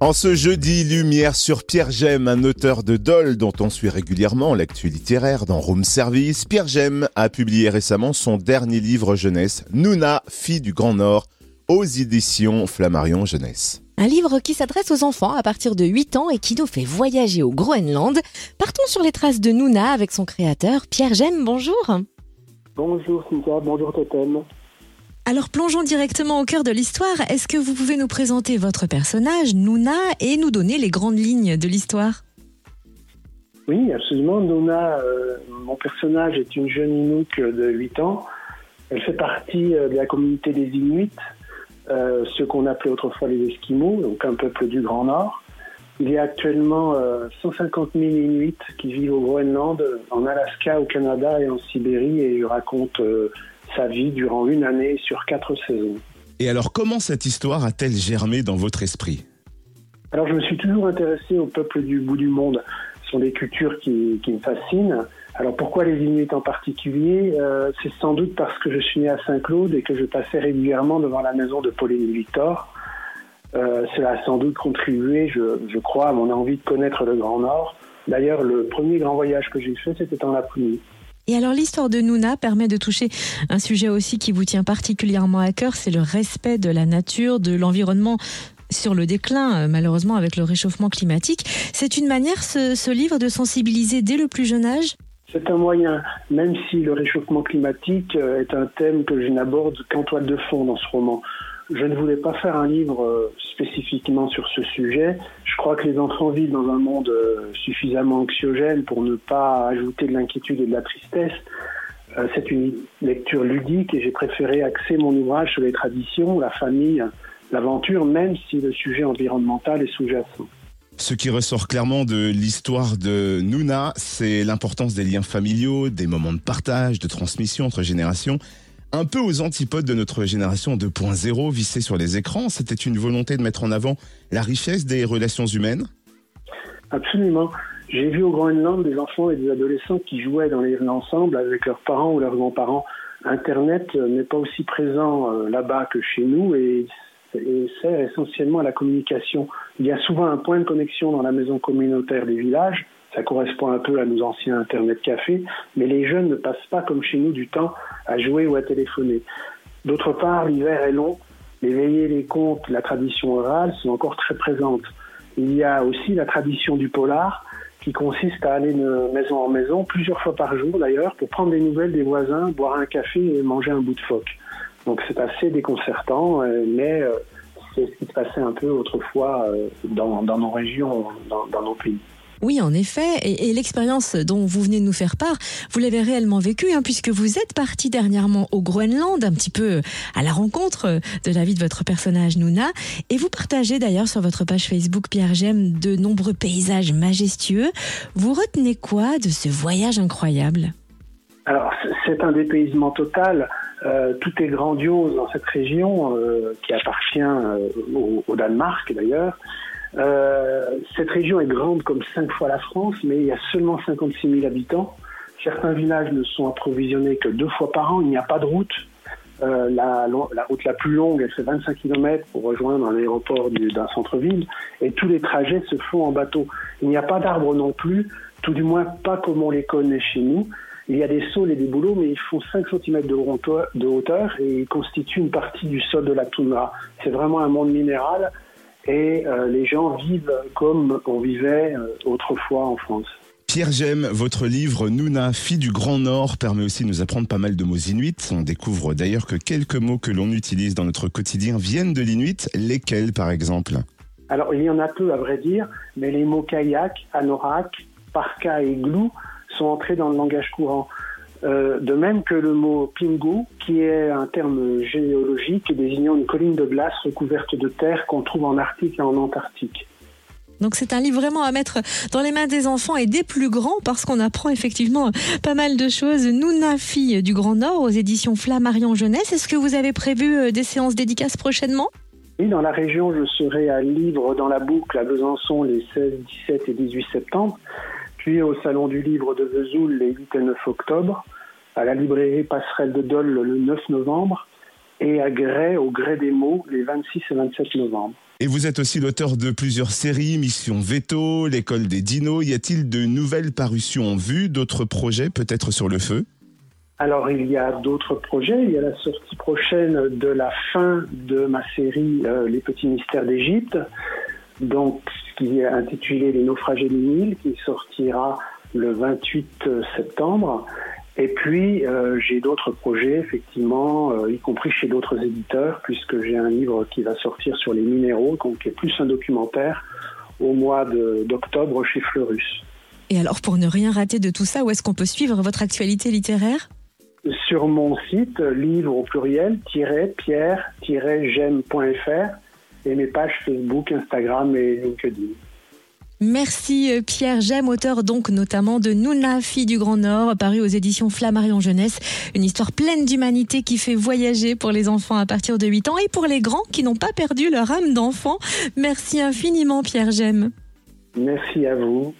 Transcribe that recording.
En ce jeudi, lumière sur Pierre Gem, un auteur de Dole dont on suit régulièrement l'actu littéraire dans Room Service. Pierre Gem a publié récemment son dernier livre jeunesse, Nouna, fille du Grand Nord, aux éditions Flammarion Jeunesse. Un livre qui s'adresse aux enfants à partir de 8 ans et qui nous fait voyager au Groenland. Partons sur les traces de Nouna avec son créateur, Pierre Gem, bonjour. Bonjour Cynthia, bonjour Totem. Alors plongeons directement au cœur de l'histoire. Est-ce que vous pouvez nous présenter votre personnage, Nouna, et nous donner les grandes lignes de l'histoire? Oui, absolument. Nouna, euh, mon personnage est une jeune Inuk de 8 ans. Elle fait partie euh, de la communauté des Inuits, euh, ceux qu'on appelait autrefois les Esquimaux, donc un peuple du Grand Nord. Il y a actuellement 150 000 Inuits qui vivent au Groenland, en Alaska, au Canada et en Sibérie, et je raconte sa vie durant une année sur quatre saisons. Et alors, comment cette histoire a-t-elle germé dans votre esprit? Alors, je me suis toujours intéressé au peuple du bout du monde. Ce sont des cultures qui, me fascinent. Alors, pourquoi les Inuits en particulier? Euh, C'est sans doute parce que je suis né à Saint-Claude et que je passais régulièrement devant la maison de Pauline Victor. Euh, cela a sans doute contribué, je, je, crois, à mon envie de connaître le Grand Nord. D'ailleurs, le premier grand voyage que j'ai fait, c'était en Laponie. Et alors l'histoire de Nouna permet de toucher un sujet aussi qui vous tient particulièrement à cœur, c'est le respect de la nature, de l'environnement sur le déclin, euh, malheureusement, avec le réchauffement climatique. C'est une manière, ce, livre, de sensibiliser dès le plus jeune âge? C'est un moyen, même si le réchauffement climatique euh, est un thème que je n'aborde qu'en toile de fond dans ce roman. Je ne voulais pas faire un livre euh, spécifiquement sur ce sujet. Je crois que les enfants vivent dans un monde euh, suffisamment anxiogène pour ne pas ajouter de l'inquiétude et de la tristesse. Euh, c'est une lecture ludique et j'ai préféré axer mon ouvrage sur les traditions, la famille, l'aventure, même si le sujet environnemental est sous-jacent. Ce qui ressort clairement de l'histoire de Nouna, c'est l'importance des liens familiaux, des moments de partage, de transmission entre générations un peu aux antipodes de notre génération 2.0 vissée sur les écrans. C'était une volonté de mettre en avant la richesse des relations humaines Absolument. J'ai vu au Groenland des enfants et des adolescents qui jouaient dans les ensemble avec leurs parents ou leurs grands-parents. Internet n'est pas aussi présent euh, là-bas que chez nous et sert essentiellement à la communication. Il y a souvent un point de connexion dans la maison communautaire des villages ça correspond un peu à nos anciens Internet cafés, mais les jeunes ne passent pas comme chez nous du temps à jouer ou à téléphoner. D'autre part, l'hiver est long, les veillées, les contes, la tradition orale sont encore très présentes. Il y a aussi la tradition du polar, qui consiste à aller de maison en maison, plusieurs fois par jour d'ailleurs, pour prendre des nouvelles des voisins, boire un café et manger un bout de phoque. Donc c'est assez déconcertant, euh, mais euh, c'est ce qui se passait un peu autrefois euh, dans, nos régions, dans nos pays. Oui, en effet. Et, l'expérience dont vous venez de nous faire part, vous l'avez réellement vécue, hein, puisque vous êtes parti dernièrement au Groenland, un petit peu à la rencontre de la vie de votre personnage Nouna. Et vous partagez d'ailleurs sur votre page Facebook Pierre Gem de nombreux paysages majestueux. Vous retenez quoi de ce voyage incroyable? Alors, c'est un dépaysement total. Euh, tout est grandiose dans cette région euh, qui appartient euh, au, Danemark d'ailleurs. Euh, cette région est grande comme cinq fois la France, mais il y a seulement 56 000 habitants. Certains villages ne sont approvisionnés que deux fois par an. Il n'y a pas de route. Euh, la, route la plus longue, elle fait 25 km pour rejoindre un aéroport d'un centre-ville. Et tous les trajets se font en bateau. Il n'y a pas d'arbres non plus, tout du moins pas comme on les connaît chez nous. Il y a des saules et des bouleaux, mais ils font 5 cm de hauteur et ils constituent une partie du sol de la toundra. C'est vraiment un monde minéral et euh, les gens vivent comme on vivait euh, autrefois en France. Pierre Gem, votre livre Nouna, fille du Grand Nord, permet aussi de nous apprendre pas mal de mots inuits. On découvre d'ailleurs que quelques mots que l'on utilise dans notre quotidien viennent de l'inuit. Lesquels, par exemple? Alors, il y en a peu, à vrai dire, mais les mots kayak, anorak, parka et glou sont entrés dans le langage courant. Euh, de même que le mot pingu, qui est un terme géologique désignant une colline de glace recouverte de terre qu'on trouve en Arctique et en Antarctique. Donc c'est un livre vraiment à mettre dans les mains des enfants et des plus grands parce qu'on apprend effectivement pas mal de choses. Nouna, fille du Grand Nord aux éditions Flammarion Jeunesse. Est-ce que vous avez prévu euh, des séances dédicaces prochainement? Oui, dans la région, je serai à Livre dans la boucle à Besançon les 16, 17 et 18 septembre au Salon du Livre de Vesoul les 8 et 9 octobre, à la librairie Passerelle de Dole le 9 novembre et à Grès, au Grès des mots, les 26 et 27 novembre. Et vous êtes aussi l'auteur de plusieurs séries, Mission Veto, L'école des dinos. Y a-t-il de nouvelles parutions en vue, d'autres projets peut-être sur le feu? Alors il y a d'autres projets. Il y a la sortie prochaine de la fin de ma série euh, Les petits mystères d'Égypte, donc qui est intitulé Les naufragés du Nil, qui sortira le 28 septembre. Et puis, euh, j'ai d'autres projets, effectivement, euh, y compris chez d'autres éditeurs, puisque j'ai un livre qui va sortir sur les minéraux, donc qui est plus un documentaire, au mois d'octobre chez Fleurus. Et alors, pour ne rien rater de tout ça, où est-ce qu'on peut suivre votre actualité littéraire? Sur mon site, livre au pluriel, pierre-j'aime.fr et mes pages Facebook, Instagram et LinkedIn. Merci euh, Pierre J'aime, auteur donc notamment de Nouna, fille du Grand Nord, paru aux éditions Flammarion Jeunesse. Une histoire pleine d'humanité qui fait voyager pour les enfants à partir de 8 ans et pour les grands qui n'ont pas perdu leur âme d'enfant. Merci infiniment Pierre J'aime. Merci à vous.